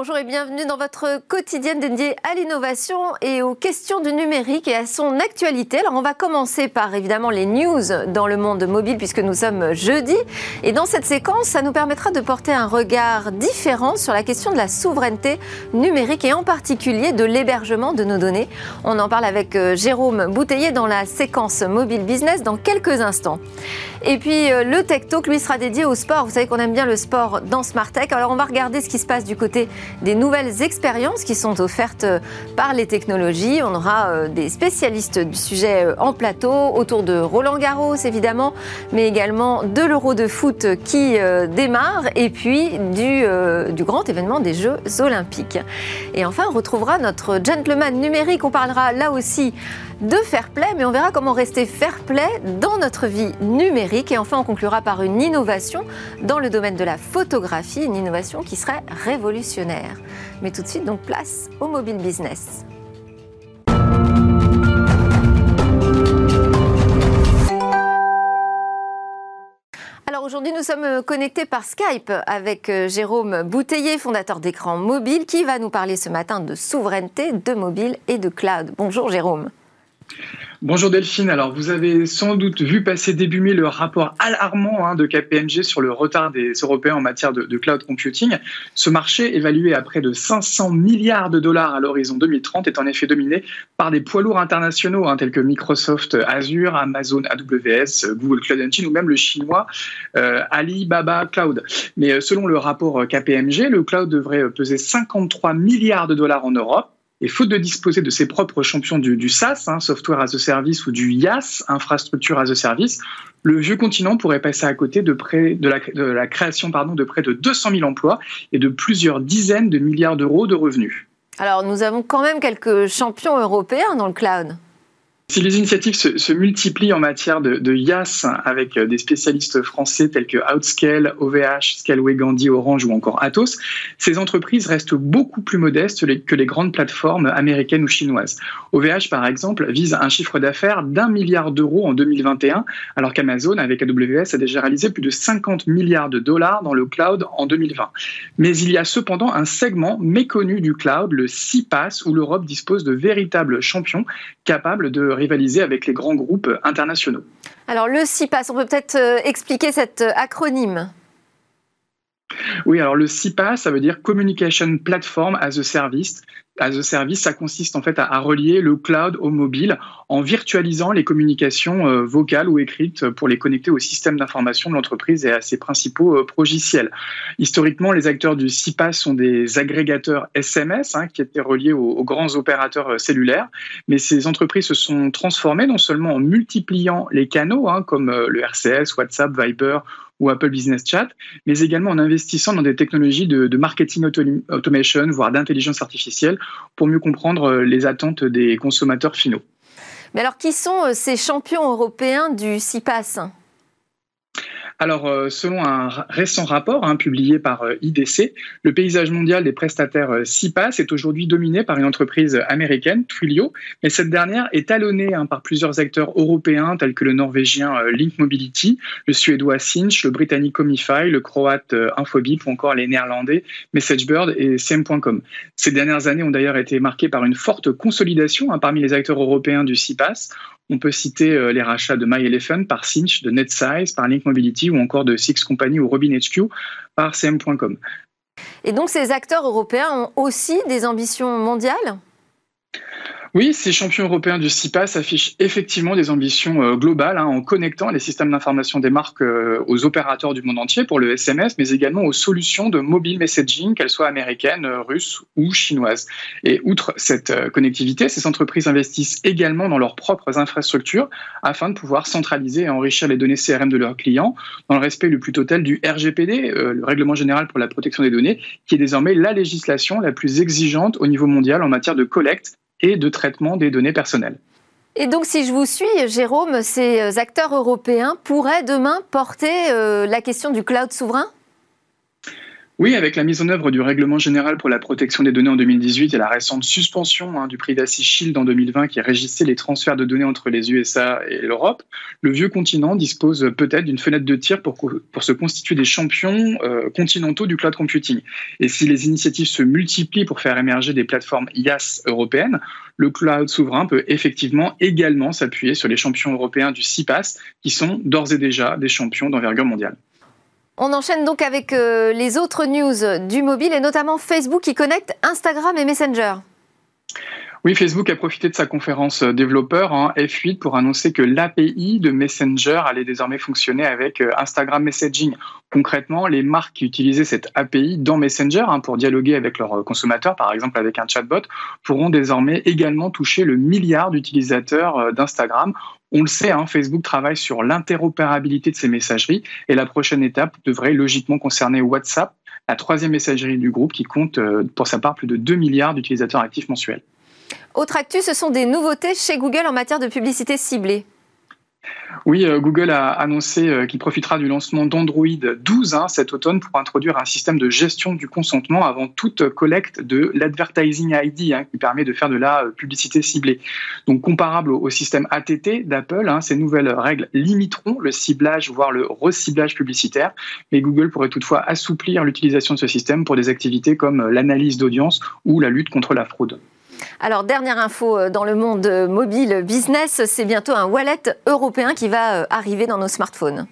Bonjour et bienvenue dans votre quotidienne dédiée à l'innovation et aux questions du numérique et à son actualité. Alors on va commencer par évidemment les news dans le monde mobile puisque nous sommes jeudi. Et dans cette séquence, ça nous permettra de porter un regard différent sur la question de la souveraineté numérique et en particulier de l'hébergement de nos données. On en parle avec euh, Jérôme Bouteiller dans la séquence mobile business dans quelques instants. Et puis euh, le Tech Talk lui sera dédié au sport. Vous savez qu'on aime bien le sport dans Smart Tech. Alors on va regarder ce qui se passe du côté des nouvelles expériences qui sont offertes euh, par les technologies. On aura euh, des spécialistes du sujet euh, en plateau autour de Roland Garros évidemment, mais également de l'Euro de foot qui démarre et puis du, du grand événement des Jeux olympiques. Et enfin, on retrouvera notre gentleman numérique. On parlera là aussi de fair play, mais on verra comment rester fair play dans notre vie numérique. Et enfin, on conclura par une innovation dans le domaine de la photographie, une innovation qui serait révolutionnaire. Mais tout de suite, donc place au mobile business. Alors aujourd'hui, nous sommes connectés par Skype avec euh, Jérôme Bouteiller, fondateur d'écran mobile, qui va nous parler ce matin de souveraineté, de mobile et de cloud. Bonjour Jérôme. Bonjour Delphine. Alors, vous avez sans doute vu passer début mai le rapport alarmant hein, de KPMG sur le retard des Européens en matière de, cloud computing. Ce marché, évalué à près de 500 milliards de dollars à l'horizon 2030, est en effet dominé par des poids lourds internationaux hein, tels que Microsoft Azure, Amazon AWS, Google Cloud Engine ou même le chinois euh, Alibaba Cloud. Mais euh, selon le rapport KPMG, le cloud devrait peser 53 milliards de dollars en Europe et faute de disposer de ses propres champions du, SaaS, hein, Software as a Service, ou du IaaS, Infrastructure as a Service, le vieux continent pourrait passer à côté de, la, création de près de 200 000 emplois et de plusieurs dizaines de milliards d'euros de revenus. Alors nous avons quand même quelques champions européens dans le cloud. Si les initiatives se, multiplient en matière de, de, IaaS avec euh, des spécialistes français tels que Outscale, OVH, Scaleway Gandhi, Orange ou encore Atos, ces entreprises restent beaucoup plus modestes que les grandes plateformes américaines ou chinoises. OVH, par exemple, vise un chiffre d'affaires d'un milliard d'euros en 2021, alors qu'Amazon, avec AWS, a déjà réalisé plus de 50 milliards de dollars dans le cloud en 2020. Mais il y a cependant un segment méconnu du cloud, le CPaaS, où l'Europe dispose de véritables champions capables de rivaliser avec les grands groupes internationaux. Alors le CIPAS, on peut peut-être euh, expliquer cet euh, acronyme? Oui, alors le CIPA, ça veut dire Communication Platform as a Service as a service, ça consiste en fait à, relier le cloud au mobile en virtualisant les communications euh, vocales ou écrites pour les connecter au système d'information de l'entreprise et à ses principaux euh, progiciels. Historiquement, les acteurs du CIPAS sont des agrégateurs SMS hein, qui étaient reliés aux, grands opérateurs euh, cellulaires, mais ces entreprises se sont transformées non seulement en multipliant les canaux hein, comme le RCS, WhatsApp, Viber ou Apple Business Chat, mais également en investissant dans des technologies de, marketing automation, voire d'intelligence artificielle, pour mieux comprendre euh, les attentes des consommateurs finaux. Mais alors, qui sont euh, ces champions européens du CIPAS? Alors, euh, selon un récent rapport hein, publié par euh, IDC, le paysage mondial des prestataires CIPAS euh, est aujourd'hui dominé par une entreprise américaine, Twilio, mais cette dernière est talonnée hein, par plusieurs acteurs européens tels que le norvégien Link Mobility, le suédois Cinch, le britannique Comify, le croate Infobip ou encore les néerlandais MessageBird et CM.com. Ces dernières années ont d'ailleurs été marquées par une forte consolidation hein, parmi les acteurs européens du CIPAS. On peut citer les rachats de MyElephant par Cinch, de NetSize par Link Mobility ou encore de Six Company ou Robin HQ par CM.com. Et donc ces acteurs européens ont aussi des ambitions mondiales? Oui, ces champions européens du CIPAS affichent effectivement des ambitions euh, globales hein, en connectant les systèmes d'information des marques euh, aux opérateurs du monde entier pour le SMS, mais également aux solutions de mobile messaging, qu'elles soient américaines, euh, russes ou chinoises. Et outre cette connectivité, ces entreprises investissent également dans leurs propres infrastructures afin de pouvoir centraliser et enrichir les données CRM de leurs clients dans le respect le plus total du RGPD, le Règlement général pour la protection des données, qui est désormais la législation la plus exigeante au niveau mondial en matière de collecte et de traitement des données personnelles. Et donc, si je vous suis, Jérôme, ces acteurs européens pourraient demain porter euh, la question du cloud souverain? Oui, avec la mise en œuvre du règlement général pour la protection des données en 2018 et la récente suspension hein, du Privacy Shield en 2020 qui régissait les transferts de données entre les USA et l'Europe, le vieux continent dispose peut-être d'une fenêtre de tir pour, se constituer des champions euh, continentaux du cloud computing. Et si les initiatives se multiplient pour faire émerger des plateformes IaaS européennes, le cloud souverain peut effectivement également s'appuyer sur les champions européens du CIPAS qui sont d'ores et déjà des champions d'envergure mondiale. On enchaîne donc avec euh, les autres news du mobile et notamment Facebook qui connecte Instagram et Messenger. Oui, Facebook a profité de sa conférence euh, développeur en F8 pour annoncer que l'API de Messenger allait désormais fonctionner avec euh, Instagram Messaging. Concrètement, les marques qui utilisaient cette API dans Messenger hein, pour dialoguer avec leurs consommateurs, par exemple avec un chatbot, pourront désormais également toucher le milliard d'utilisateurs d'Instagram on le sait, hein, Facebook travaille sur l'interopérabilité de ses messageries et la prochaine étape devrait logiquement concerner WhatsApp, la troisième messagerie du groupe qui compte euh, pour sa part plus de 2 milliards d'utilisateurs actifs mensuels. Autre actu, ce sont des nouveautés chez Google en matière de publicité ciblée. Oui, euh, Google a annoncé euh, qu'il profitera du lancement d'Android 12 hein, cet automne pour introduire un système de gestion du consentement avant toute collecte de l'Advertising ID, hein, qui permet de faire de la euh, publicité ciblée. Donc comparable au, système ATT d'Apple, hein, ces nouvelles règles limiteront le ciblage, voire le reciblage publicitaire, mais Google pourrait toutefois assouplir l'utilisation de ce système pour des activités comme l'analyse d'audience ou la lutte contre la fraude. Alors, dernière info euh, dans le monde mobile business, c'est bientôt un wallet européen qui va euh, arriver dans nos smartphones.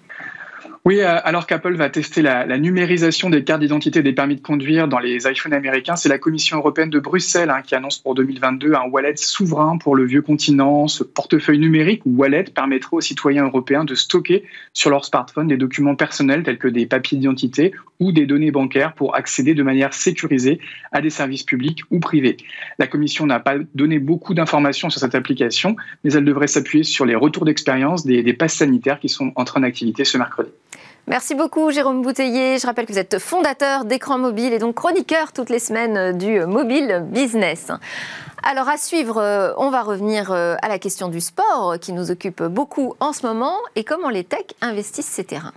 Oui, euh, alors qu'Apple va tester la, numérisation des cartes d'identité des permis de conduire dans les iPhones américains, c'est la Commission européenne de Bruxelles hein, qui annonce pour 2022 un wallet souverain pour le vieux continent. Ce portefeuille numérique ou wallet permettra aux citoyens européens de stocker sur leur smartphone des documents personnels tels que des papiers d'identité ou des données bancaires pour accéder de manière sécurisée à des services publics ou privés. La Commission n'a pas donné beaucoup d'informations sur cette application, mais elle devrait s'appuyer sur les retours d'expérience des, passes sanitaires qui sont en activité ce mercredi. Merci beaucoup Jérôme Bouteiller. Je rappelle que vous êtes fondateur d'Écran Mobile et donc chroniqueur toutes les semaines du mobile business. Alors à suivre, euh, on va revenir euh, à la question du sport qui nous occupe beaucoup en ce moment et comment les techs investissent ces terrains.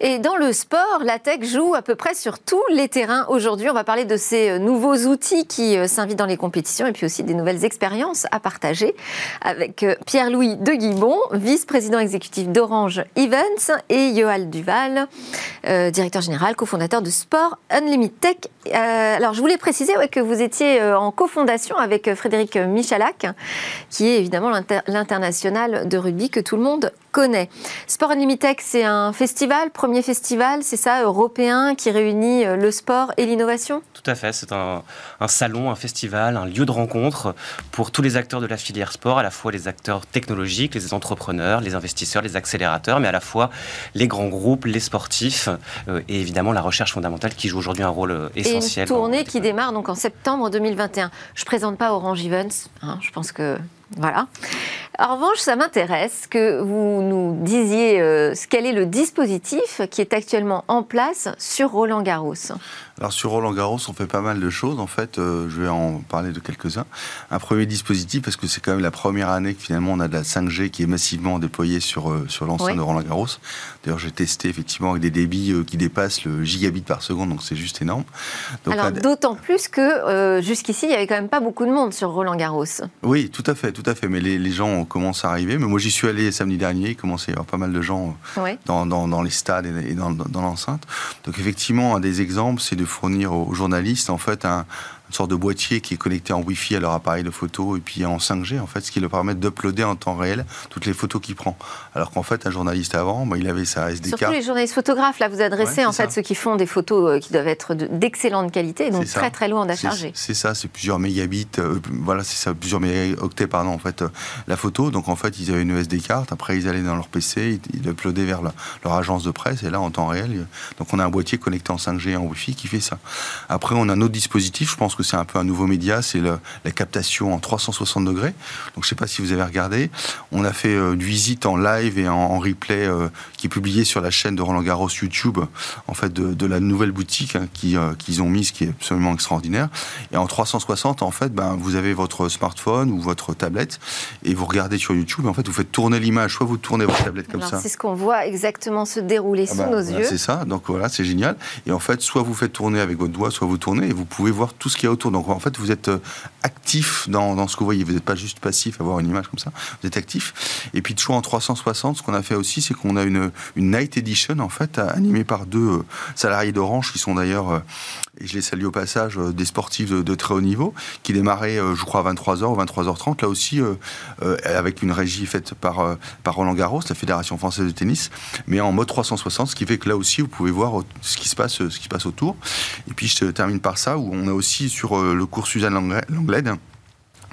Et dans le sport, la tech joue à peu près sur tous les terrains aujourd'hui. On va parler de ces euh, nouveaux outils qui euh, s'invitent dans les compétitions et puis aussi des nouvelles expériences à partager avec euh, Pierre-Louis de Guibon, vice-président exécutif d'Orange Events, et Yoal Duval, directeur général, cofondateur de Sport Unlimited Tech. Alors, je voulais préciser que vous étiez en cofondation avec Frédéric Michalak, qui est évidemment l'international de rugby que tout le monde connaît. Sport Unlimited, c'est un festival, premier festival, c'est ça, européen, qui réunit euh, le sport et l'innovation? Tout à fait, c'est un, salon, un festival, un lieu de rencontre pour tous les acteurs de la filière sport, à la fois les acteurs technologiques, les entrepreneurs, les investisseurs, les accélérateurs, mais à la fois les grands groupes, les sportifs euh, et évidemment la recherche fondamentale qui joue aujourd'hui un rôle euh, essentiel. Une tournée qui démarre donc en septembre 2021. Je ne présente pas Orange Events, hein, je pense que voilà. En revanche, ça m'intéresse que vous nous disiez euh, quel est le dispositif qui est actuellement en place sur Roland Garros. Alors sur Roland Garros, on fait pas mal de choses. En fait, euh, je vais en parler de quelques-uns. Un premier dispositif, parce que c'est quand même la première année que finalement on a de la 5G qui est massivement déployée sur, euh, sur l'enceinte de Roland Garros. D'ailleurs, j'ai testé effectivement avec des débits euh, qui dépassent le gigabit par seconde, donc c'est juste énorme. Alors d'autant plus que jusqu'ici, il n'y avait quand même pas beaucoup de monde sur Roland Garros. Oui, tout à fait, tout à fait. Mais les, les gens commencent à arriver. Mais moi, j'y suis allé samedi dernier. Il commençait à y avoir pas mal de gens dans, dans, dans, les stades et dans, dans l'enceinte. Donc effectivement, un des exemples, c'est de fournir aux journalistes en fait un, une sorte de boîtier qui est connecté en Wi-Fi à leur appareil de photo et puis en 5G, en fait, ce qui leur permet d'uploader en temps réel toutes les photos qu'il prend. Alors qu'en fait, un journaliste avant, bah, il avait sa SD card. Surtout les journalistes photographes, là, vous adressez en fait ceux qui font des photos euh, qui doivent être d'excellente qualité, donc très très loin à charger. C'est ça, c'est plusieurs mégabits, euh, voilà, c'est ça, plusieurs mégaoctets, pardon, en fait, euh, la photo. Donc en fait, ils avaient une SD carte, après ils allaient dans leur PC, ils, ils uploadaient vers leur agence de presse, et là, en temps réel, donc on a un boîtier connecté en 5G en Wi-Fi qui fait ça. Après, on a un autre dispositif, je pense que c'est un peu un nouveau média, c'est la captation en 360 degrés. Donc je ne sais pas si vous avez regardé. On a fait une visite en live et en, replay qui est publié sur la chaîne de Roland Garros YouTube, en fait, de, la nouvelle boutique hein, qu'ils ont mise, qui est absolument extraordinaire. Et en 360, en fait, ben, vous avez votre smartphone ou votre tablette et vous regardez sur YouTube. Et en fait, vous faites tourner l'image. Soit vous tournez votre tablette comme ça. C'est ce qu'on voit exactement se dérouler ah sous ben, nos yeux. C'est ça. Donc voilà, c'est génial. Et en fait, soit vous faites tourner avec votre doigt, soit vous tournez et vous pouvez voir tout ce autour. Donc en fait, vous êtes euh, actif dans, dans ce que vous voyez. Vous n'êtes pas juste passif à voir une image comme ça. Vous êtes actif. Et puis toujours en 360, ce qu'on a fait aussi, c'est qu'on a une, une night edition en fait animée par deux euh, salariés d'Orange qui sont d'ailleurs euh, et je les salue au passage, des sportifs de, très haut niveau, qui démarraient, je crois, à 23h ou 23h30, là aussi, avec une régie faite par, par Roland Garros, la Fédération française de tennis, mais en mode 360, ce qui fait que là aussi, vous pouvez voir ce qui se passe, ce qui se passe autour. Et puis, je termine par ça, où on a aussi, sur le cours Suzanne Langlade,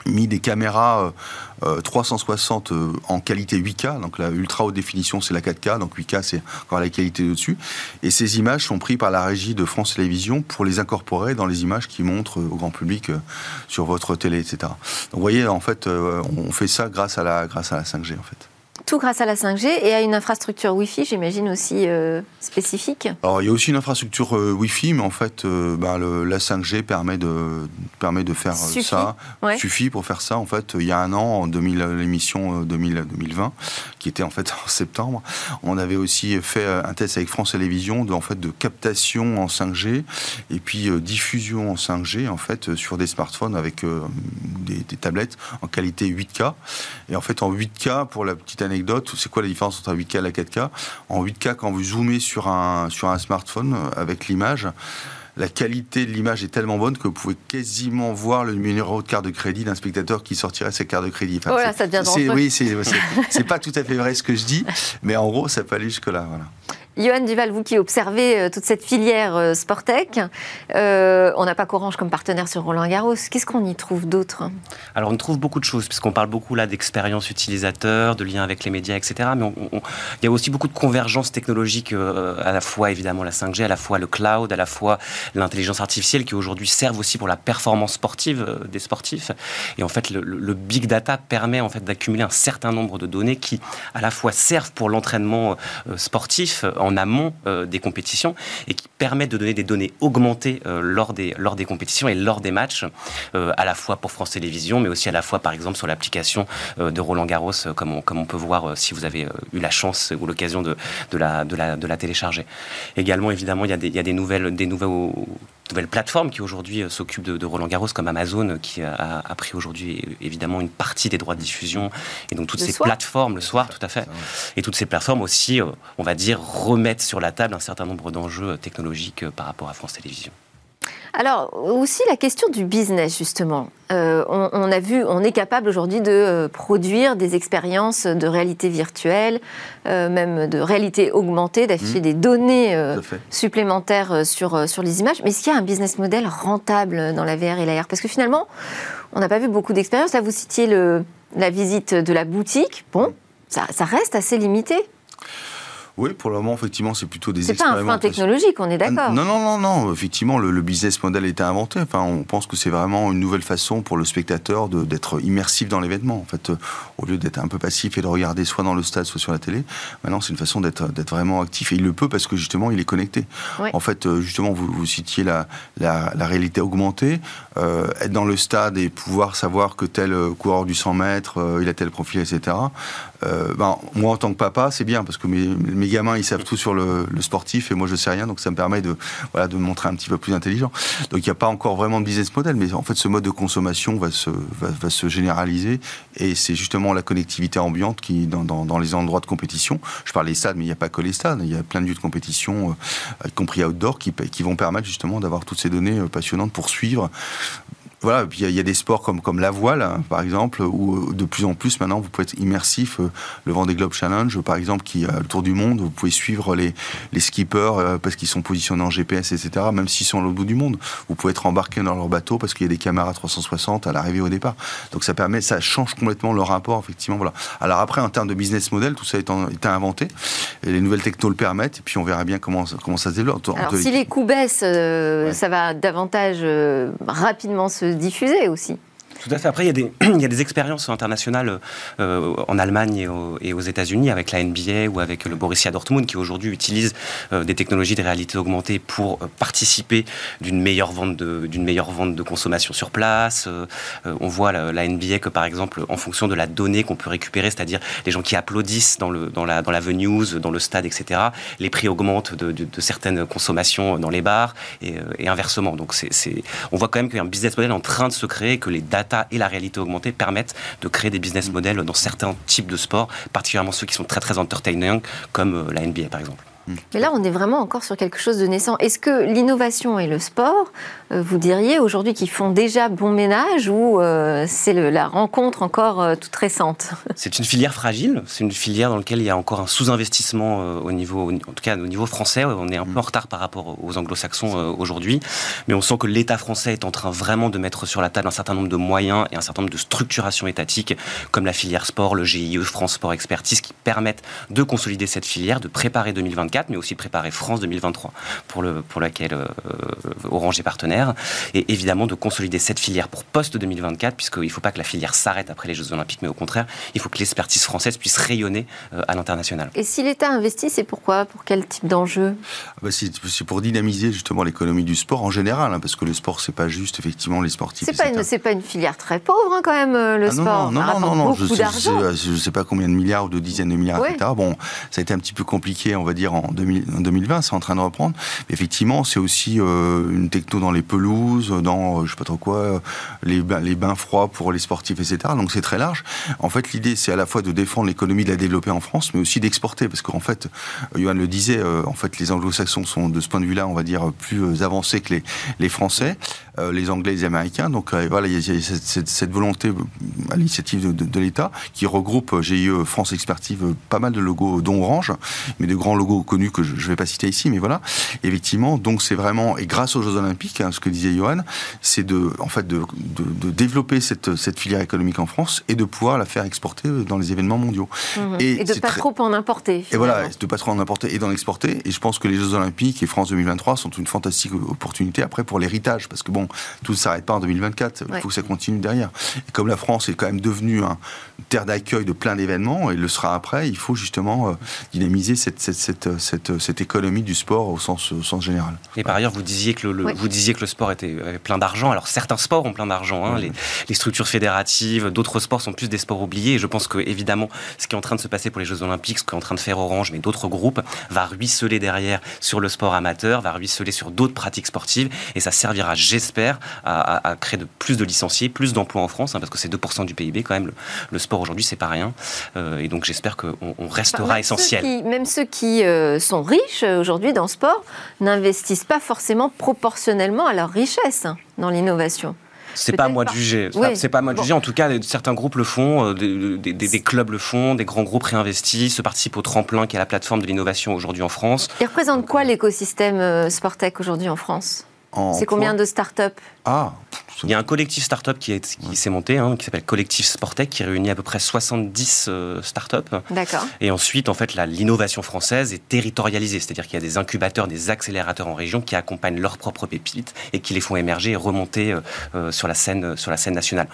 mis des caméras 360 euh, euh, en qualité 8K, donc la ultra haute définition c'est la 4K, donc 8K c'est encore la qualité au-dessus. Et ces images sont prises par la régie de France Télévisions pour les incorporer dans les images qui montrent au grand public euh, sur votre télé, etc. Vous voyez, en fait, on fait ça grâce à la, grâce à la 5G en fait. Tout grâce à la 5G et à une infrastructure Wi-Fi, j'imagine aussi euh, spécifique. Alors il y a aussi une infrastructure euh, Wi-Fi, mais en fait, euh, ben, la 5G permet de permet de faire ça, suffit pour faire ça. En fait, il y a un an, en l'émission 2020, qui était en fait en septembre, on avait aussi fait un test avec France Télévisions de en fait de captation en 5G et puis diffusion en 5G en fait sur des smartphones avec des, des tablettes en qualité 8K. Et en fait, en 8K pour la petite anecdote, c'est quoi la différence entre un 8K et la 4K En 8K, quand vous zoomez sur un, sur un smartphone avec l'image, la qualité de l'image est tellement bonne que vous pouvez quasiment voir le numéro de carte de crédit d'un spectateur qui sortirait sa carte de crédit. voilà, ça devient Oui, c'est pas tout à fait vrai ce que je dis, mais en gros, ça peut aller jusque-là. Voilà. Johan Duval, vous qui observez euh, toute cette filière euh, Sportec, euh, on n'a pas qu'Orange comme partenaire sur Roland Garros. Qu'est-ce qu'on y trouve d'autre? Alors on trouve beaucoup de choses, puisqu'on parle beaucoup là d'expérience utilisateur, de lien avec les médias, etc. Mais il y a aussi beaucoup de convergence technologique, à la fois évidemment la 5G, à la fois le cloud, à la fois l'intelligence artificielle, qui aujourd'hui servent aussi pour la performance sportive des sportifs. Et en fait, le, le big data permet en fait d'accumuler un certain nombre de données qui, à la fois servent pour l'entraînement sportif en amont euh, des compétitions et qui permet de donner des données augmentées euh, lors, des, lors des compétitions et lors des matchs, euh, à la fois pour France Télévisions, mais aussi à la fois, par exemple, sur l'application de Roland Garros, comme on, comme on peut voir si vous avez eu la chance ou l'occasion de, de, la, de, la, de la télécharger. Également, évidemment, il y a des, il y a des nouvelles, des nouvelles plateformes qui aujourd'hui s'occupent de, Roland Garros, comme Amazon, qui a, pris aujourd'hui évidemment une partie des droits de diffusion. Et donc toutes ces plateformes, le soir, tout à fait. Et toutes ces plateformes aussi, on va dire, remettre sur la table un certain nombre d'enjeux technologiques euh, par rapport à France Télévisions. Alors, aussi la question du business, justement. Euh, on, a vu, on est capable aujourd'hui de euh, produire des expériences de réalité virtuelle, même de réalité augmentée, d'afficher mmh. des données supplémentaires sur, sur les images. Mais est-ce qu'il y a un business model rentable dans la VR et l'AR Parce que finalement, on n'a pas vu beaucoup d'expériences. Là, vous citiez le, la visite de la boutique. Bon, ça, ça reste assez limité. Oui, pour le moment, effectivement, c'est plutôt des C'est pas un frein technologique, on est d'accord. Non, non, non, non. Effectivement, le, business model a été inventé. Enfin, on pense que c'est vraiment une nouvelle façon pour le spectateur d'être immersif dans l'événement. En fait, euh, au lieu d'être un peu passif et de regarder soit dans le stade, soit sur la télé, maintenant, c'est une façon d'être vraiment actif. Et il le peut parce que justement, il est connecté. En fait, euh, justement, vous, vous citiez la, la, réalité augmentée. Euh, être dans le stade et pouvoir savoir que tel coureur du 100 mètres, il a tel profil, etc. ben, moi, en tant que papa, c'est bien parce que mes mes gamins, ils savent tout sur le, sportif et moi, je sais rien. Donc, ça me permet de, voilà, de me montrer un petit peu plus intelligent. Donc, il n'y a pas encore vraiment de business model, mais en fait, ce mode de consommation va se, généraliser et c'est justement la connectivité ambiante qui, dans, dans, les endroits de compétition, je parle des stades, mais il n'y a pas que les stades. Il y a plein de lieux de compétition, euh, y compris outdoor, qui, qui vont permettre justement d'avoir toutes ces données euh, passionnantes pour suivre voilà, puis il y, a des sports comme, comme la voile, hein, par exemple, où de plus en plus maintenant vous pouvez être immersif. le Vendée Globe Challenge, par exemple, qui a le tour du monde, vous pouvez suivre les, les skippers parce qu'ils sont positionnés en GPS, etc., même s'ils sont à l'autre bout du monde. Vous pouvez être embarqué dans leur bateau parce qu'il y a des caméras 360 à l'arrivée au départ. Donc ça permet, ça change complètement le rapport, effectivement. Voilà. Alors après, en termes de business model, tout ça est, été inventé. Et les nouvelles technos le permettent, et puis on verra bien comment, comment ça se développe. Alors si les coûts baissent, euh, ça va davantage euh, rapidement se diffuser aussi. Tout à fait. Après, il y a des, il y a des expériences internationales euh, en Allemagne et, aux États-Unis avec la NBA ou avec le Borussia Dortmund qui aujourd'hui utilisent euh, des technologies de réalité augmentée pour euh, participer d'une meilleure vente de d'une meilleure vente de consommation sur place. on voit la, NBA que par exemple, en fonction de la donnée qu'on peut récupérer, c'est-à-dire les gens qui applaudissent dans le dans la dans la news, dans le stade, etc. Les prix augmentent de, de, certaines consommations dans les bars et, et inversement. Donc c'est on voit quand même qu'il y a un business model en train de se créer, que les data et la réalité augmentée permettent de créer des business models dans certains types de sports, particulièrement ceux qui sont très très entertainants, comme euh, la NBA par exemple. Mais là, on est vraiment encore sur quelque chose de naissant. Est-ce que l'innovation et le sport, euh, vous diriez aujourd'hui qu'ils font déjà bon ménage ou euh, c'est la rencontre encore euh, toute récente? C'est une filière fragile. C'est une filière dans laquelle il y a encore un sous-investissement au niveau, en tout cas au niveau français. On est un peu en retard par rapport aux anglo-saxons aujourd'hui, mais on sent que l'État français est en train vraiment de mettre sur la table un certain nombre de moyens et un certain nombre de structurations étatiques, comme la filière sport, le GIE, France Sport Expertise, qui permettent de consolider cette filière, de préparer 2024 mais aussi préparer France 2023, pour, le, pour laquelle euh, Orange est partenaire, et évidemment de consolider cette filière pour post-2024, puisqu'il ne faut pas que la filière s'arrête après les Jeux Olympiques, mais au contraire, il faut que l'expertise française puisse rayonner euh, à l'international. Et si l'État investit, c'est pourquoi? Pour quel type d'enjeu? Ah bah, C'est pour dynamiser justement l'économie du sport en général, hein, parce que le sport, c'est pas juste effectivement les sportifs. C'est pas, une, pas une filière très pauvre hein, quand même, euh, le ah sport. Non, non, non, non, je ne sais, pas combien de milliards ou de dizaines de milliards, etc. Bon, ça a été un petit peu compliqué, on va dire, en en, 2020, c'est en train de reprendre. Effectivement, c'est aussi euh, une techno dans les pelouses, dans euh, je sais pas trop quoi, euh, les bains, froids pour les sportifs, etc. Donc c'est très large. En fait, l'idée, c'est à la fois de défendre l'économie, de la développer en France, mais aussi d'exporter, parce qu'en fait, Johan le disait, en fait, les Anglo-Saxons sont de ce point de vue-là, on va dire, plus avancés que les, Français, les Anglais, les Américains. Donc voilà, il y a cette, volonté à l'initiative de, de, l'État qui regroupe GIE France Expertive, pas mal de logos, dont Orange, mais de grands logos connus que je ne vais pas citer ici, mais voilà. Effectivement, donc c'est vraiment, et grâce aux Jeux Olympiques, hein, ce que disait Johan, c'est de, en fait, de, de, développer cette, cette, filière économique en France et de pouvoir la faire exporter dans les événements mondiaux. Mhm. Et, de ne pas trop en importer. Et voilà, de pas trop en importer et d'en exporter. Et je pense que les Jeux Olympiques et France 2023 sont une fantastique opportunité après pour l'héritage, parce que bon, tout ne s'arrête pas en 2024, il faut que ça continue derrière. Et comme la France est quand même devenue un, terre d'accueil de plein d'événements, et le sera après, il faut justement euh, dynamiser cette, cette, cette, cette cette économie du sport au sens, au sens général. Et par ailleurs, vous disiez que le, vous disiez que le sport était plein d'argent. Alors certains sports ont plein d'argent. Hein. les, structures fédératives, d'autres sports sont plus des sports oubliés. Et je pense que évidemment, ce qui est en train de se passer pour les Jeux Olympiques, ce qu'est en train de faire Orange, mais d'autres groupes, va ruisseler derrière sur le sport amateur, va ruisseler sur d'autres pratiques sportives. Et ça servira, j'espère, à, créer de plus de licenciés, plus d'emplois en France, hein, parce que c'est 2% du PIB quand même. Le, sport aujourd'hui, c'est pas rien. Euh, et donc j'espère qu'on on restera essentiel. même ceux qui euh, sont riches euh, aujourd'hui dans le sport n'investissent pas forcément proportionnellement à leur richesse hein, dans l'innovation. C'est pas à moi de juger. C'est pas à moi de juger. En tout cas, certains groupes le font, des, clubs le font, des grands groupes réinvestissent, se participent au tremplin qui est la plateforme de l'innovation aujourd'hui en France. Il représente quoi l'écosystème Sportec aujourd'hui en France? C'est combien de startups Ah Il y a un collectif startup qui, qui s'est monté, hein, qui s'appelle Collectif Sportec, qui réunit à peu près 70 euh, startups. D'accord. Et ensuite, en fait, l'innovation française est territorialisée, c'est-à-dire qu'il y a des incubateurs, des accélérateurs en région qui accompagnent leurs propres pépites et qui les font émerger et remonter euh, euh, sur, la scène, sur la scène nationale.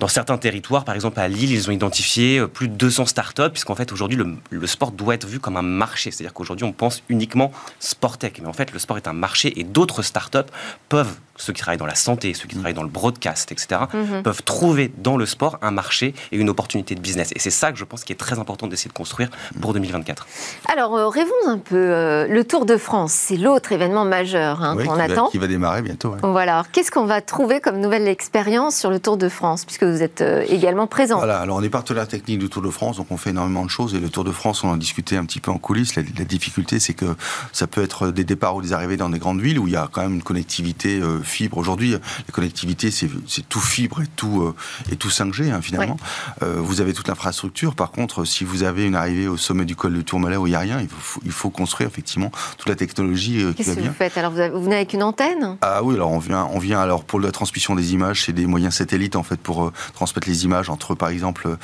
Dans certains territoires, par exemple à Lille, ils ont identifié euh, plus de 200 startups, puisqu'en fait aujourd'hui le, sport doit être vu comme un marché. C'est-à-dire qu'aujourd'hui on pense uniquement sport tech, mais en fait le sport est un marché et d'autres startups peuvent ceux qui travaillent dans la santé, ceux qui travaillent dans le broadcast, etc., mhm. peuvent trouver dans le sport un marché et une opportunité de business. Et c'est ça que je pense qui est très important d'essayer de construire pour 2024. Alors, euh, rêvons un peu. Euh, le Tour de France, c'est l'autre événement majeur hein, qu'on attend. qui va démarrer bientôt. Voilà. Qu'est-ce qu'on va trouver comme nouvelle expérience sur le Tour de France, puisque vous êtes euh, également présent? Voilà. Alors, on est partenaire technique du Tour de France, donc on fait énormément de choses. Et le Tour de France, on en discutait un petit peu en coulisses. La, la difficulté, c'est que ça peut être des départs ou des arrivées dans des grandes villes où il y a quand même une connectivité fibre. Aujourd'hui, la connectivité, c'est tout fibre et tout, et tout 5G, hein, finalement. vous avez toute l'infrastructure. Par contre, si vous avez une arrivée au sommet du col de Tourmalet où il n'y a rien, il faut, il faut construire effectivement toute la technologie qui va Qu'est-ce que vous faites? Alors, vous, venez avec une antenne? Ah oui, alors on vient, on vient alors pour la transmission des images, c'est des moyens satellites en fait pour transmettre les images entre, par exemple,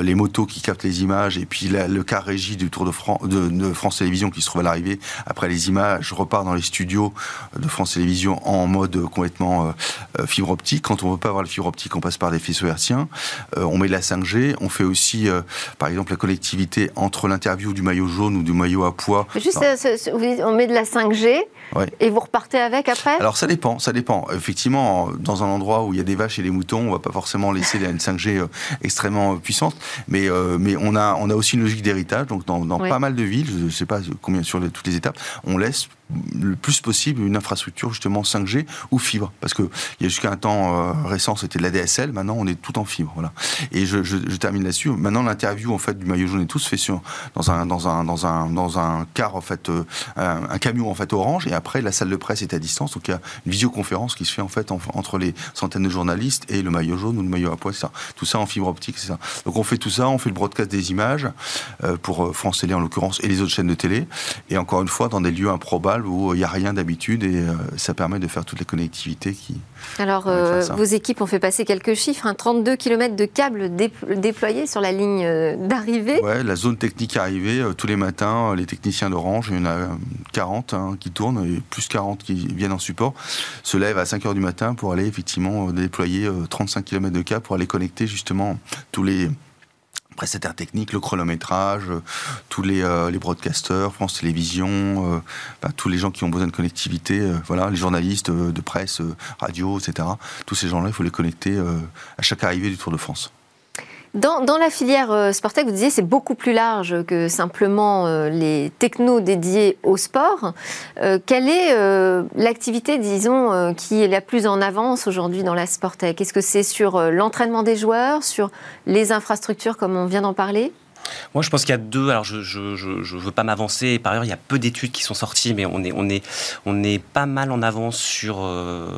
les motos qui captent les images et puis le car régie du Tour de France, de, France Télévisions qui se trouve à l'arrivée. Après les images, je repars dans les studios de France Télévisions en mode complètement euh, euh, fibre optique. Quand on veut pas avoir le fibre optique, on passe par des faisceaux hertziens. Euh, on met de la 5G. On fait aussi, par exemple, la connectivité entre l'interview du maillot jaune ou du maillot à poids. Juste, on met de la 5G. Et vous repartez avec après? Alors ça dépend, ça dépend. Effectivement, dans un endroit où il y a des vaches et des moutons, on va pas forcément laisser une 5G extrêmement puissante, mais mais on a on a aussi une logique d'héritage. Donc dans, pas mal de villes, je ne sais pas combien sur toutes les étapes, on laisse le plus possible une infrastructure justement 5G ou fibre. Parce qu'il y a jusqu'à un temps euh, récent, c'était de la DSL, maintenant on est tout en fibre. Voilà. Et je, termine là-dessus. Maintenant, l'interview en fait, du maillot jaune et tout se fait sur, dans, un, dans, un, dans, un, dans un car, en fait, euh, un, camion en fait, orange, et après la salle de presse est à distance. Donc il y a une visioconférence qui se fait en fait entre les centaines de journalistes et le maillot jaune ou le maillot à poids. Tout ça en fibre optique. Donc on fait tout ça, on fait le broadcast des images, euh, pour France Télé en l'occurrence, et les autres chaînes de télé. Et encore une fois, dans des lieux improbables où il n'y a rien d'habitude et euh, ça permet de faire toutes les connectivités qui. Alors, euh, vos équipes ont fait passer quelques chiffres 32 hein. km de câbles déployés sur la ligne euh, d'arrivée. Ouais, la zone technique arrivée, tous les matins, les techniciens d'Orange, il y en a 40 hein, qui tournent et plus 40 qui viennent en support, se lèvent à 5 h du matin pour aller effectivement déployer 35 km de câbles pour aller connecter justement tous les prestataires techniques, le chronométrage, euh, tous les, euh, les broadcasters, France Télévisions, euh, tous les gens qui ont besoin de connectivité, voilà, les journalistes de presse, radio, etc. Tous ces gens-là, il faut les connecter à chaque arrivée du Tour de France. Dans, la filière euh, Sportec, vous disiez c'est beaucoup plus large que simplement euh, les technos dédiés au sport. Euh, quelle est l'activité, disons, qui est la plus en avance aujourd'hui dans la Sportec? Est-ce que c'est sur l'entraînement des joueurs, sur les infrastructures comme on vient d'en parler? Moi, je pense qu'il y a deux. Alors, je ne veux pas m'avancer. Par ailleurs, il y a peu d'études qui sont sorties, mais on est, on, est, on est pas mal en avance sur euh,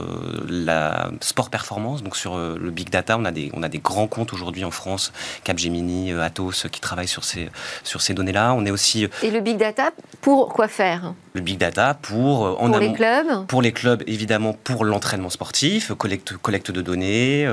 la sport performance, donc sur euh, le big data. On a des, on a des grands comptes aujourd'hui en France, Capgemini, euh, Atos, qui travaillent sur ces, sur ces données-là. On est aussi. Et le big data, pour quoi faire? le big data pour en pour les clubs? Pour les clubs évidemment pour l'entraînement sportif collecte collecte de données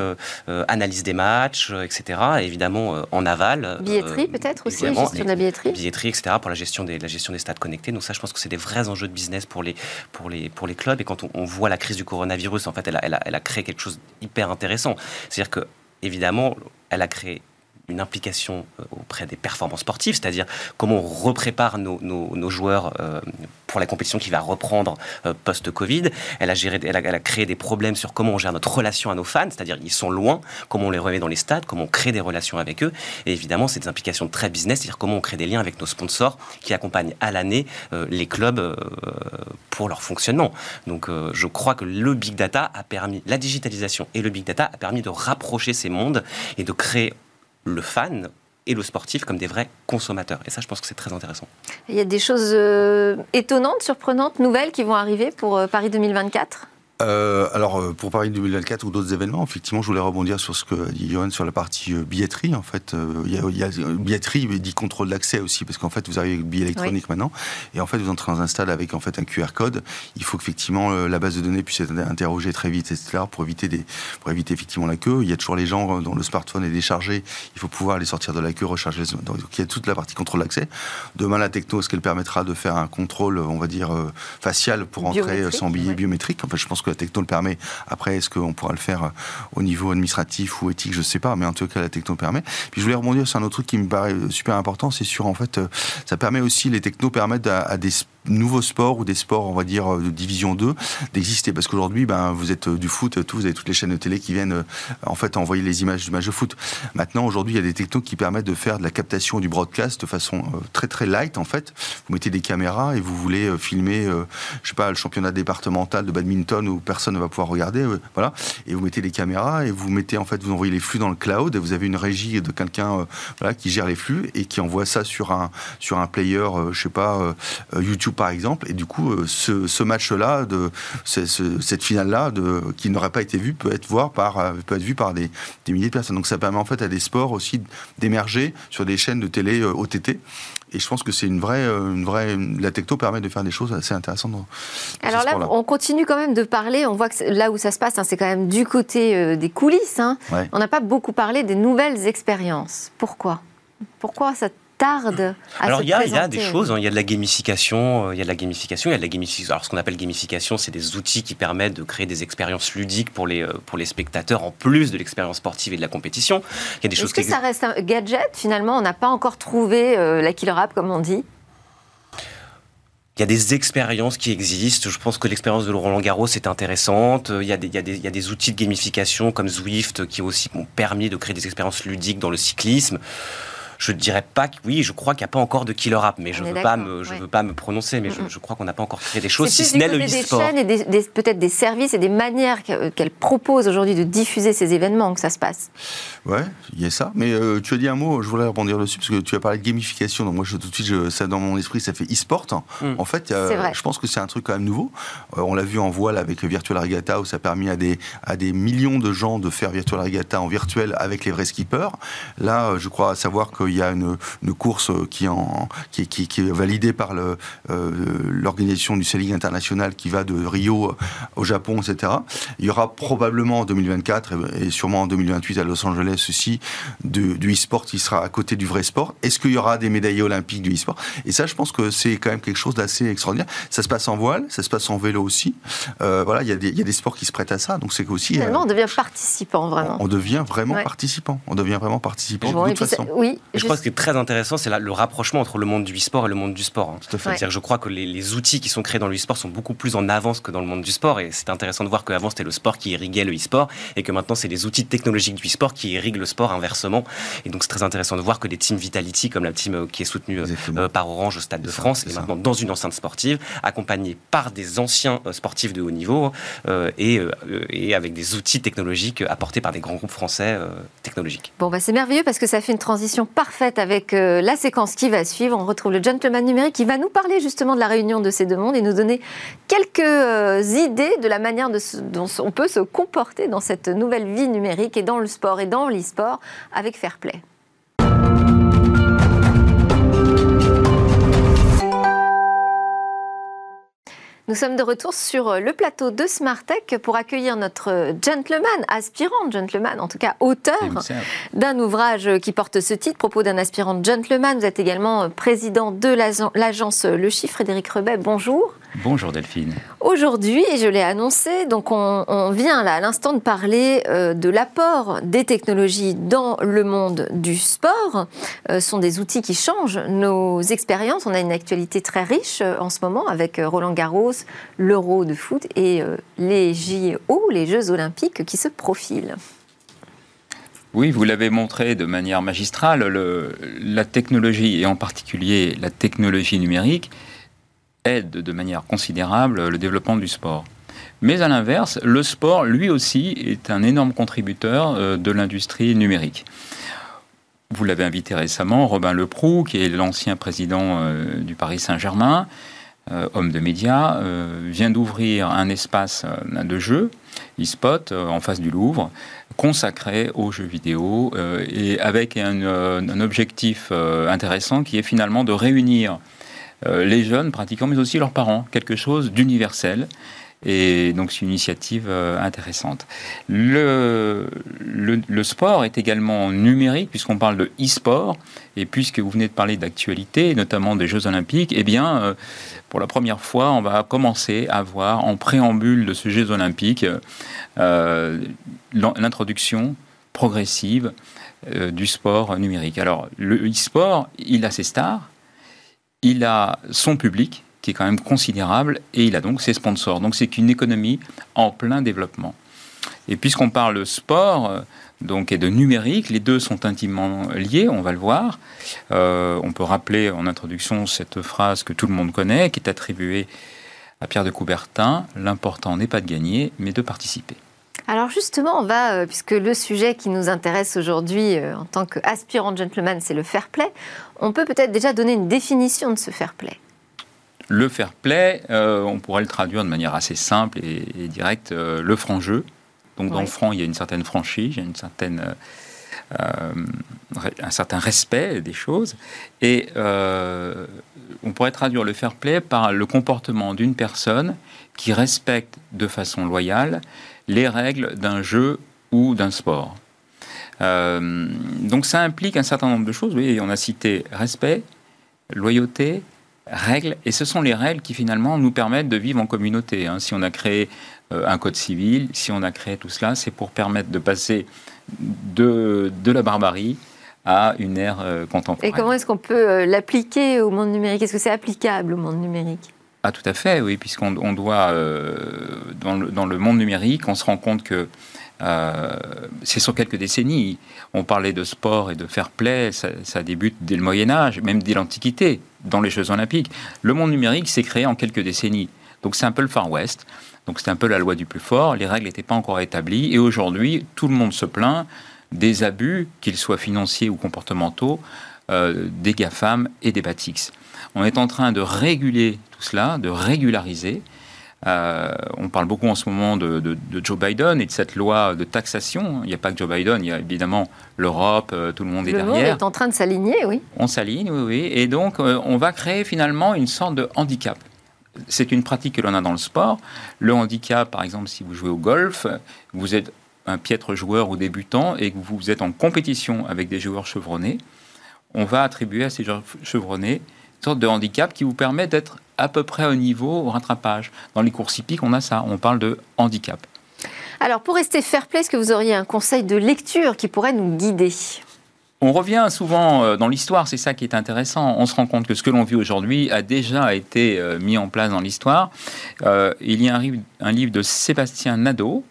analyse des matchs etc évidemment en aval billetterie peut-être? Peut-être aussi, la gestion de la billetterie Billetterie, etc., pour la gestion des, la gestion des stades connectés. Donc ça, je pense que c'est des vrais enjeux de business pour les, pour les, pour les clubs. Et quand on, voit la crise du coronavirus, en fait, elle a, elle a, elle a créé quelque chose d'hyper intéressant. C'est-à-dire que, évidemment, elle a créé une implication euh, auprès des performances sportives, c'est-à-dire comment on reprépare nos, nos, joueurs euh, pour la compétition qui va reprendre euh, post-Covid. Elle a, géré, elle, a, elle a, créé des problèmes sur comment on gère notre relation à nos fans, c'est-à-dire ils sont loin, comment on les remet dans les stades, comment on crée des relations avec eux. Et évidemment, c'est des implications très business, c'est-à-dire comment on crée des liens avec nos sponsors qui accompagnent à l'année les clubs pour leur fonctionnement. Donc je crois que le big data a permis, la digitalisation et le big data a permis de rapprocher ces mondes et de créer le fan et le sportif comme des vrais consommateurs. Et ça, je pense que c'est très intéressant. Il y a des choses euh, étonnantes, surprenantes, nouvelles qui vont arriver pour euh, Paris 2024 euh, alors, euh, pour Paris 2024 ou d'autres événements, effectivement, je voulais rebondir sur ce que dit Johan sur la partie euh, billetterie. En fait, il y, a, il y a billetterie, mais dit contrôle d'accès aussi, parce qu'en fait, vous arrivez avec billet électronique maintenant, et en fait, vous entrez dans un stade avec en fait un QR code. Il faut qu'effectivement la base de données puisse être interrogée très vite, etc., pour éviter des, pour éviter effectivement la queue. Il y a toujours les gens dont le smartphone est déchargé. Il faut pouvoir les sortir de la queue, recharger. Donc, il y a toute la partie contrôle d'accès. Demain, la techno, ce qu'elle permettra de faire un contrôle, on va dire facial pour entrer sans billet biométrique. En fait, je pense que la techno le permet. Après, est-ce qu'on pourra le faire euh, au niveau administratif ou éthique Je ne sais pas, mais en tout cas, la techno permet. Puis je voulais rebondir sur un autre truc qui me paraît super important, c'est sur en fait, euh, ça permet aussi, les technos permettent à, à des nouveaux sports ou des sports, on va dire, de division 2 d'exister. Parce qu'aujourd'hui, ben, vous êtes euh, du foot, tout, vous avez toutes les chaînes de télé qui viennent en fait envoyer les images du match de foot. Maintenant, aujourd'hui, il y a des technos qui permettent de faire de la captation du broadcast de façon très très light en fait. Vous mettez des caméras et vous voulez filmer, je sais pas, le championnat départemental de badminton où personne ne va pouvoir regarder, euh, voilà. Et vous mettez les caméras et vous mettez en fait, vous envoyez les flux dans le cloud et vous avez une régie de quelqu'un, euh, voilà, qui gère les flux et qui envoie ça sur un sur un player, euh, je sais pas, YouTube par exemple, et du coup, ce, match-là, de, cette finale-là, qui n'aurait pas été vue, peut être, voir par, peut être vue par des, des, milliers de personnes. Donc ça permet en fait à des sports aussi d'émerger sur des chaînes de télé OTT. Et je pense que c'est une vraie, une vraie. La techno permet de faire des choses assez intéressantes. Dans, Alors là, on continue quand même de parler. On voit que là où ça se passe, hein, c'est quand même du côté des coulisses. Hein. On n'a pas beaucoup parlé des nouvelles expériences. Pourquoi? Pourquoi ça tarde à Alors il y, a des choses, hein. il y a de la gamification, euh, il y a de la gamification, il y a de la gamification. Alors ce qu'on appelle gamification, c'est des outils qui permettent de créer des expériences ludiques pour les euh, pour les spectateurs en plus de l'expérience sportive et de la compétition. Il y a des choses Est-ce que ça reste un gadget finalement? On n'a pas encore trouvé euh, la killer app comme on dit. Il y a des expériences qui existent. Je pense que l'expérience de Roland Garros est intéressante. Il y, a des, il, y a des, il y, a des, outils de gamification comme Zwift qui aussi ont permis de créer des expériences ludiques dans le cyclisme je ne dirais pas que oui, je crois qu'il n'y a pas encore de killer app, mais je ne veux, pas me, je veux pas me prononcer, mais je, crois qu'on n'a pas encore créé des choses, si ce n'est le e-sport. des chaînes et peut-être des services et des manières qu'elle propose aujourd'hui de diffuser ces événements que ça se passe. Ouais, il y a ça. Mais euh, tu as dit un mot, je voulais rebondir dessus, parce que tu as parlé de gamification. Donc moi, je, tout de suite, je, ça, dans mon esprit, ça fait e-sport. Mm. En fait, je pense que c'est un truc quand même nouveau. Euh, on l'a vu en voile avec Virtual Regatta, où ça a permis à des, à des millions de gens de faire Virtual Regatta en virtuel avec les vrais skippers. Là, euh, je crois savoir qu'il y a une, une course qui, en, qui, qui, qui, est validée par l'organisation du sailing international qui va de Rio au Japon, etc. Il y aura probablement en 2024 et sûrement en 2028 à Los Angeles ceci du e-sport qui sera à côté du vrai sport. Est-ce qu'il y aura des médaillés olympiques du e-sport? Et ça, je pense que c'est quand même quelque chose d'assez extraordinaire. Ça se passe en voile, ça se passe en vélo aussi. Euh, voilà, il y, a des, y, a des sports qui se prêtent à ça. Donc c'est aussi. Finalement, euh, on devient participant vraiment. On, devient vraiment participant. On devient vraiment participant de toute façon. oui. Je crois que ce qui est très intéressant, c'est le rapprochement entre le monde du e-sport et le monde du sport. Hein. Tout à fait. je crois que les, outils qui sont créés dans le e-sport sont beaucoup plus en avance que dans le monde du sport. Et c'est intéressant de voir qu'avant c'était le sport qui irriguait le e-sport et que maintenant c'est les outils technologiques du e-sport qui irriguent le sport inversement. Et donc c'est très intéressant de voir que des teams Vitality, comme la team euh, qui est soutenue euh, euh, par Orange au Stade de France, est, maintenant dans une enceinte sportive, accompagnée par des anciens sportifs de haut niveau et, et, avec des outils technologiques apportés par des grands groupes français technologiques. Bon, bah c'est merveilleux parce que ça fait une transition parfaite avec la séquence qui va suivre. On retrouve le gentleman numérique qui va nous parler justement de la réunion de ces deux mondes et nous donner quelques idées de la manière dont on peut se comporter dans cette nouvelle vie numérique et dans le sport et dans l'e-sport avec Fair Play. Nous sommes de retour sur le plateau de Smartech pour accueillir notre gentleman, aspirant gentleman, en tout cas auteur d'un ouvrage qui porte ce titre, propos d'un aspirant gentleman. Vous êtes également président de l'agence Le Chiffre, Frédéric Rebet. Bonjour. Bonjour Delphine. Aujourd'hui, et je l'ai annoncé, donc on, vient là à l'instant de parler euh, de l'apport des technologies dans le monde du sport. Euh, ce sont des outils qui changent nos expériences. On a une actualité très riche euh, en ce moment avec Roland Garros, l'Euro de foot et les JO, les Jeux olympiques qui se profilent. Oui, vous l'avez montré de manière magistrale, la technologie, et en particulier la technologie numérique, aide de manière considérable le développement du sport. Mais à l'inverse, le sport, lui aussi, est un énorme contributeur euh, de l'industrie numérique. Vous l'avez invité récemment, Robin Leproux, qui est l'ancien président euh, du Paris Saint-Germain, euh, homme de médias, vient d'ouvrir un espace de jeu, e-spot, en face du Louvre, consacré aux jeux vidéo et avec un, un objectif intéressant qui est finalement de réunir euh, les jeunes pratiquants, mais aussi leurs parents, quelque chose d'universel. Et donc c'est une initiative euh, intéressante. Le, sport est également numérique, puisqu'on parle de e-sport, et puisque vous venez de parler d'actualité, notamment des Jeux olympiques, eh bien, euh, pour la première fois, on va commencer à voir en préambule de ce Jeux olympiques l'introduction progressive du sport numérique. Alors le e-sport, il a ses stars, il a son public qui est quand même considérable et il a donc ses sponsors. Donc c'est une économie en plein développement. Et puisqu'on parle sport euh, donc, et de numérique, les deux sont intimement liés, on va le voir. Euh, on peut rappeler en introduction cette phrase que tout le monde connaît, qui est attribuée à Pierre de Coubertin, l'important n'est pas de gagner, mais de participer. Alors justement, on va, euh, puisque le sujet qui nous intéresse aujourd'hui en tant qu'aspirant gentleman, c'est le fair play, on peut peut-être déjà donner une définition de ce fair play. Le fair play, on pourrait le traduire de manière assez simple et, directe, le franc-jeu. Donc dans le franc, il y a une certaine franchise, il y a une certaine euh, un certain respect des choses. Et euh, on pourrait traduire le fair play par le comportement d'une personne qui respecte de façon loyale les règles d'un jeu ou d'un sport. Euh, donc ça implique un certain nombre de choses. Oui, on a cité respect, loyauté, règles, et ce sont les règles qui finalement nous permettent de vivre en communauté. Hein. Si on a créé un code civil, si on a créé tout cela, c'est pour permettre de passer de, de la barbarie à une ère euh, contemporaine. Et comment est-ce qu'on peut euh, l'appliquer au monde numérique? Est-ce que c'est applicable au monde numérique? Ah, tout à fait, oui, puisqu'on doit, euh, dans, le, dans, le, monde numérique, on se rend compte que c'est sur quelques décennies. On parlait de sport et de fair play, ça, ça débute dès le Moyen Âge, même dès l'Antiquité, dans les Jeux olympiques. Le monde numérique s'est créé en quelques décennies. Donc c'est un peu le Far West. Donc c'était un peu la loi du plus fort, les règles n'étaient pas encore établies, et aujourd'hui, tout le monde se plaint des abus, qu'ils soient financiers ou comportementaux, euh, des GAFAM et des BATIX. On est en train de réguler tout cela, de régulariser. Euh, on parle beaucoup en ce moment de, Joe Biden et de cette loi de taxation. Il n'y a pas que Joe Biden, il y a évidemment l'Europe, euh, tout le monde est derrière. Le monde est en train de s'aligner, oui. On s'aligne, oui, oui. Et donc, on va créer finalement une sorte de handicap c'est une pratique que l'on a dans le sport. Le handicap, par exemple, si vous jouez au golf, vous êtes un piètre joueur ou débutant et que vous êtes en compétition avec des joueurs chevronnés, on va attribuer à ces joueurs chevronnés une sorte de handicap qui vous permet d'être à peu près au niveau au rattrapage. Dans les courses hippiques, on a ça, on parle de handicap. Alors, pour rester fair play, est-ce que vous auriez un conseil de lecture qui pourrait nous guider? On revient souvent euh, dans l'histoire, c'est ça qui est intéressant. On se rend compte que ce que l'on vit aujourd'hui a déjà été euh, mis en place dans l'histoire. Euh, il y a un, livre de Sébastien Nadeau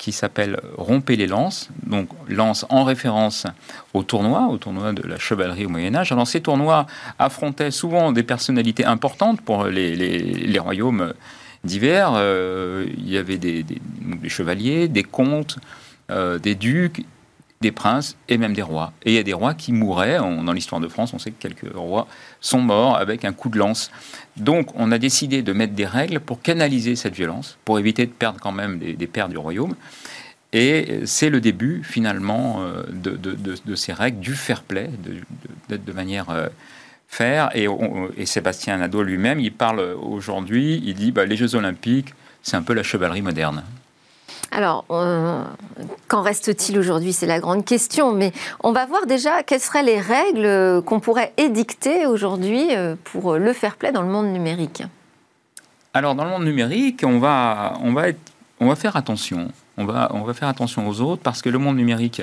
qui s'appelle Rompez les lances, donc lance en référence au tournoi, au tournoi de la chevalerie au Moyen Âge. Alors ces tournois affrontaient souvent des personnalités importantes pour les, royaumes divers. il y avait des, chevaliers, des comtes, des ducs des princes et même des rois. Et il y a des rois qui mouraient. dans l'histoire de France, on sait que quelques rois sont morts avec un coup de lance. Donc, on a décidé de mettre des règles pour canaliser cette violence, pour éviter de perdre quand même des, pères du royaume. Et c'est le début, finalement, euh, de, ces règles, du fair play, de, manière euh, faire. Et, et, Sébastien Nadeau lui-même, il parle aujourd'hui, il dit bah, les Jeux Olympiques, c'est un peu la chevalerie moderne. Alors, qu'en reste-t-il aujourd'hui? C'est la grande question. Mais on va voir déjà quelles seraient les règles qu'on pourrait édicter aujourd'hui euh, pour le fair play dans le monde numérique. Alors, dans le monde numérique, on va, faire attention. On va, faire attention aux autres parce que le monde numérique,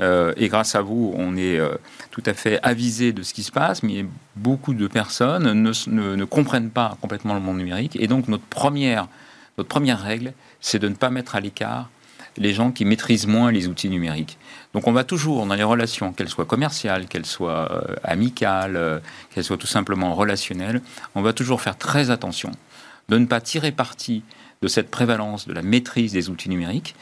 euh, et grâce à vous, on est euh, tout à fait avisé de ce qui se passe, mais beaucoup de personnes ne, ne comprennent pas complètement le monde numérique. Et donc, notre première, notre première règle, c'est de ne pas mettre à l'écart les gens qui maîtrisent moins les outils numériques. Donc on va toujours, dans les relations, qu'elles soient commerciales, qu'elles soient euh, amicales, euh, qu'elles soient tout simplement relationnelles, on va toujours faire très attention de ne pas tirer parti de cette prévalence de la maîtrise des outils numériques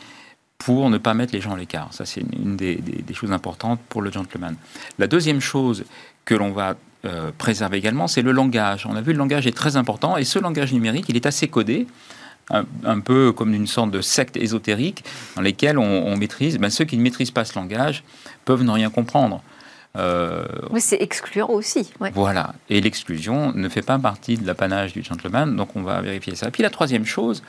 pour ne pas mettre les gens à l'écart. Ça, c'est une des, choses importantes pour le gentleman. La deuxième chose que l'on va euh, préserver également, c'est le langage. On a vu le langage est très important et ce langage numérique, il est assez codé un, peu comme une sorte de secte ésotérique dans lesquelles on, maîtrise. Ben, ceux qui ne maîtrisent pas ce langage peuvent ne rien comprendre. Euh, oui, c'est excluant aussi. Voilà. Et l'exclusion ne fait pas partie de l'apanage du gentleman, donc on va vérifier ça. Puis la troisième chose,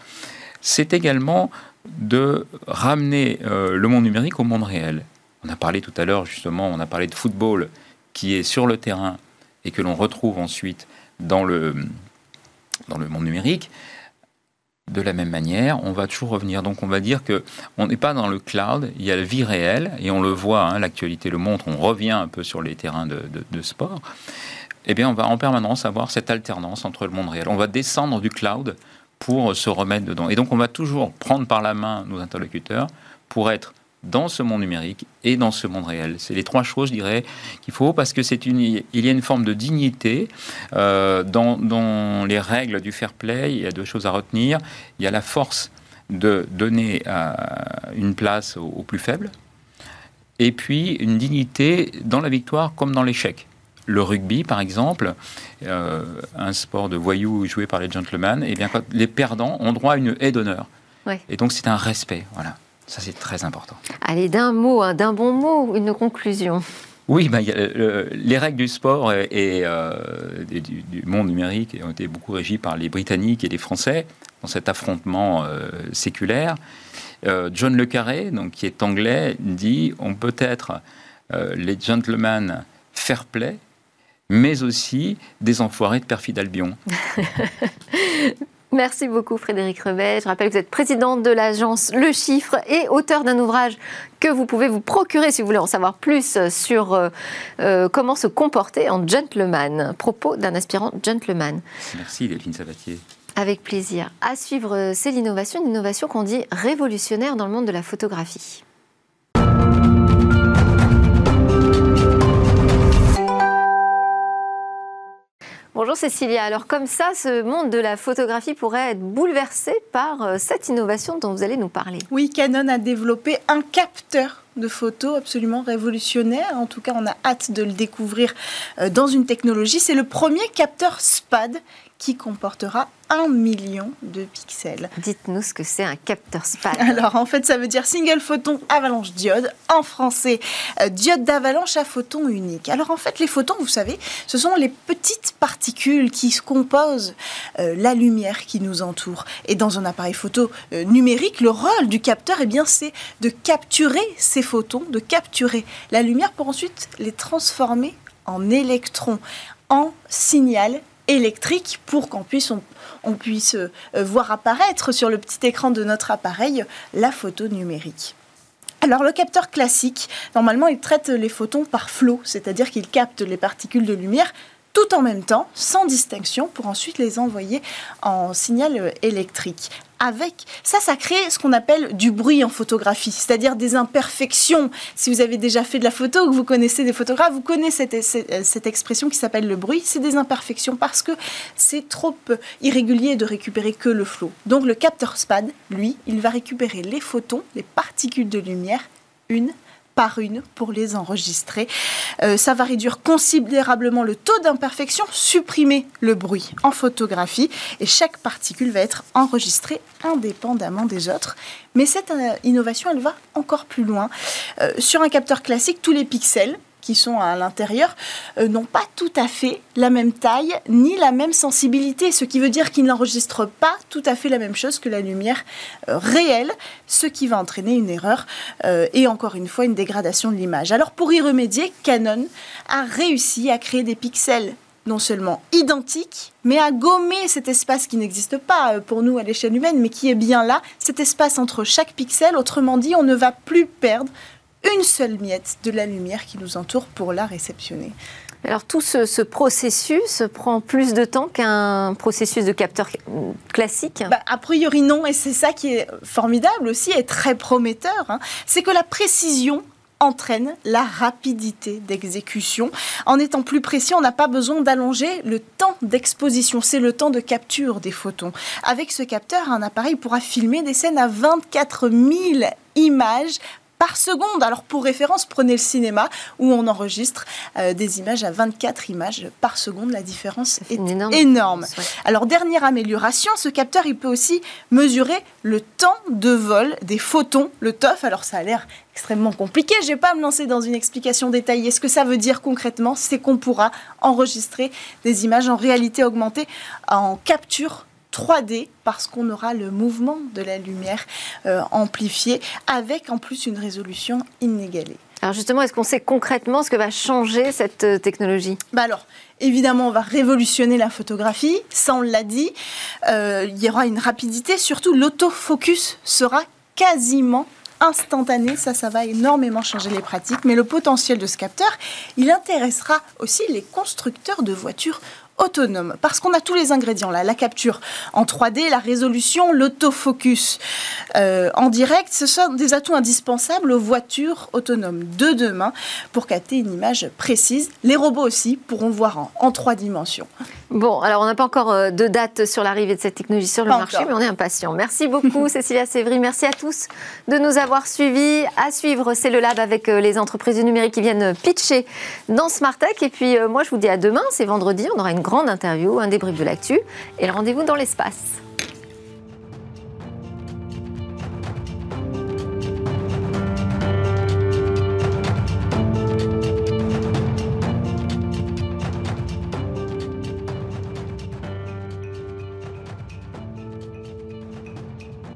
c'est également de ramener euh, le monde numérique au monde réel. On a parlé tout à l'heure, justement, on a parlé de football qui est sur le terrain et que l'on retrouve ensuite dans le, dans le monde numérique de la même manière, on va toujours revenir. Donc on va dire que on n'est pas dans le cloud, il y a la vie réelle, et on le voit, hein, l'actualité le montre, on revient un peu sur les terrains de, sport. Eh bien, on va en permanence avoir cette alternance entre le monde réel. On va descendre du cloud pour se remettre dedans. Et donc on va toujours prendre par la main nos interlocuteurs pour être dans ce monde numérique et dans ce monde réel. C'est les trois choses, je dirais, qu'il faut parce que c'est une, il y a une forme de dignité euh, dans, les règles du fair play. Il y a deux choses à retenir. Il y a la force de donner euh, une place aux, plus faibles, et puis une dignité dans la victoire comme dans l'échec. le rugby, par exemple, euh, un sport de voyous joué par les gentlemen, et eh bien, quand les perdants ont droit à une haie d'honneur. Et donc, c'est un respect. Voilà. Ça, c'est très important. Allez, d'un mot, hein, d'un bon mot, une conclusion. Oui, bah, les règles du sport et, du, monde numérique ont été beaucoup régies par les Britanniques et les Français dans cet affrontement séculaire. John Le Carré, donc, qui est anglais, dit on peut être les gentlemen fair play, mais aussi des enfoirés de perfide Albion. Merci beaucoup Frédéric Rebet. Je rappelle que vous êtes présidente de l'agence Le Chiffre et auteur d'un ouvrage que vous pouvez vous procurer si vous voulez en savoir plus sur euh, euh, comment se comporter en gentleman. Propos d'un aspirant gentleman. Merci Delphine Sabatier. Avec plaisir. À suivre, euh, c'est l'innovation, une innovation qu'on dit révolutionnaire dans le monde de la photographie. Bonjour Cécilia. Alors comme ça, ce monde de la photographie pourrait être bouleversé par euh, cette innovation dont vous allez nous parler. Oui, Canon a développé un capteur de photos absolument révolutionnaire. En tout cas, on a hâte de le découvrir euh, dans une technologie. C'est le premier capteur SPAD qui comportera un million de pixels. Dites-nous ce que c'est un capteur SPAD. Alors en fait ça veut dire single photon avalanche diode, en français euh, diode d'avalanche à photon unique. Alors en fait les photons, vous savez, ce sont les petites particules qui composent euh, la lumière qui nous entoure. Et dans un appareil photo euh, numérique, le rôle du capteur, eh bien c'est de capturer ces photons, de capturer la lumière pour ensuite les transformer en électrons, en signal électrique pour qu'on puisse, euh, voir apparaître sur le petit écran de notre appareil la photo numérique. Alors le capteur classique, normalement il traite les photons par flot, c'est-à-dire qu'il capte les particules de lumière tout en même temps, sans distinction, pour ensuite les envoyer en signal électrique. Avec ça, ça crée ce qu'on appelle du bruit en photographie, c'est-à-dire des imperfections. Si vous avez déjà fait de la photo ou que vous connaissez des photographes, vous connaissez cette, cette expression qui s'appelle le bruit. C'est des imperfections parce que c'est trop irrégulier de récupérer que le flot. Donc le capteur SPAD, lui, il va récupérer les photons, les particules de lumière, une par une pour les enregistrer. Euh, ça va réduire considérablement le taux d'imperfection, supprimer le bruit en photographie et chaque particule va être enregistrée indépendamment des autres. Mais cette euh, innovation, elle va encore plus loin. Euh, sur un capteur classique, tous les pixels qui sont à l'intérieur euh, n'ont pas tout à fait la même taille ni la même sensibilité, ce qui veut dire qu'ils n'enregistrent pas tout à fait la même chose que la lumière euh, réelle, ce qui va entraîner une erreur euh, et encore une fois une dégradation de l'image. Alors pour y remédier, Canon a réussi à créer des pixels non seulement identiques, mais à gommer cet espace qui n'existe pas pour nous à l'échelle humaine, mais qui est bien là, cet espace entre chaque pixel. Autrement dit, on ne va plus perdre une seule miette de la lumière qui nous entoure pour la réceptionner. Alors tout ce, processus prend plus de temps qu'un processus de capteur classique? Bah, A priori non, et c'est ça qui est formidable aussi et très prometteur, hein. c'est que la précision entraîne la rapidité d'exécution. En étant plus précis, on n'a pas besoin d'allonger le temps d'exposition, c'est le temps de capture des photons. Avec ce capteur, un appareil pourra filmer des scènes à 24 000 images par seconde. Alors pour référence, prenez le cinéma où on enregistre euh, des images à 24 images par seconde. La différence est, énorme. Alors dernière amélioration, ce capteur il peut aussi mesurer le temps de vol des photons, le TOF. Alors ça a l'air extrêmement compliqué. Je ne vais pas me lancer dans une explication détaillée. Ce que ça veut dire concrètement, c'est qu'on pourra enregistrer des images en réalité augmentée en capture 3D parce qu'on aura le mouvement de la lumière euh, amplifié avec en plus une résolution inégalée. Alors justement, est-ce qu'on sait concrètement ce que va changer cette euh, technologie? Bah alors, évidemment, on va révolutionner la photographie, ça on l'a dit. Euh, il y aura une rapidité, surtout l'autofocus sera quasiment instantané. Ça, ça va énormément changer les pratiques. Mais le potentiel de ce capteur, il intéressera aussi les constructeurs de voitures autonome, parce qu'on a tous les ingrédients là, la capture en 3D, la résolution, l'autofocus euh, en direct, ce sont des atouts indispensables aux voitures autonomes de demain pour capter une image précise. Les robots aussi pourront voir en, en trois dimensions. Bon, alors on n'a pas encore euh, de date sur l'arrivée de cette technologie sur le marché, mais on est impatient. Merci beaucoup Cécilia Sévry, merci à tous de nous avoir suivis. À suivre, c'est le lab avec euh, les entreprises du numérique qui viennent pitcher dans Smart Tech. Et puis moi je vous dis à demain, c'est vendredi, on aura une grande interview, un débrief de l'actu et le rendez-vous dans l'espace.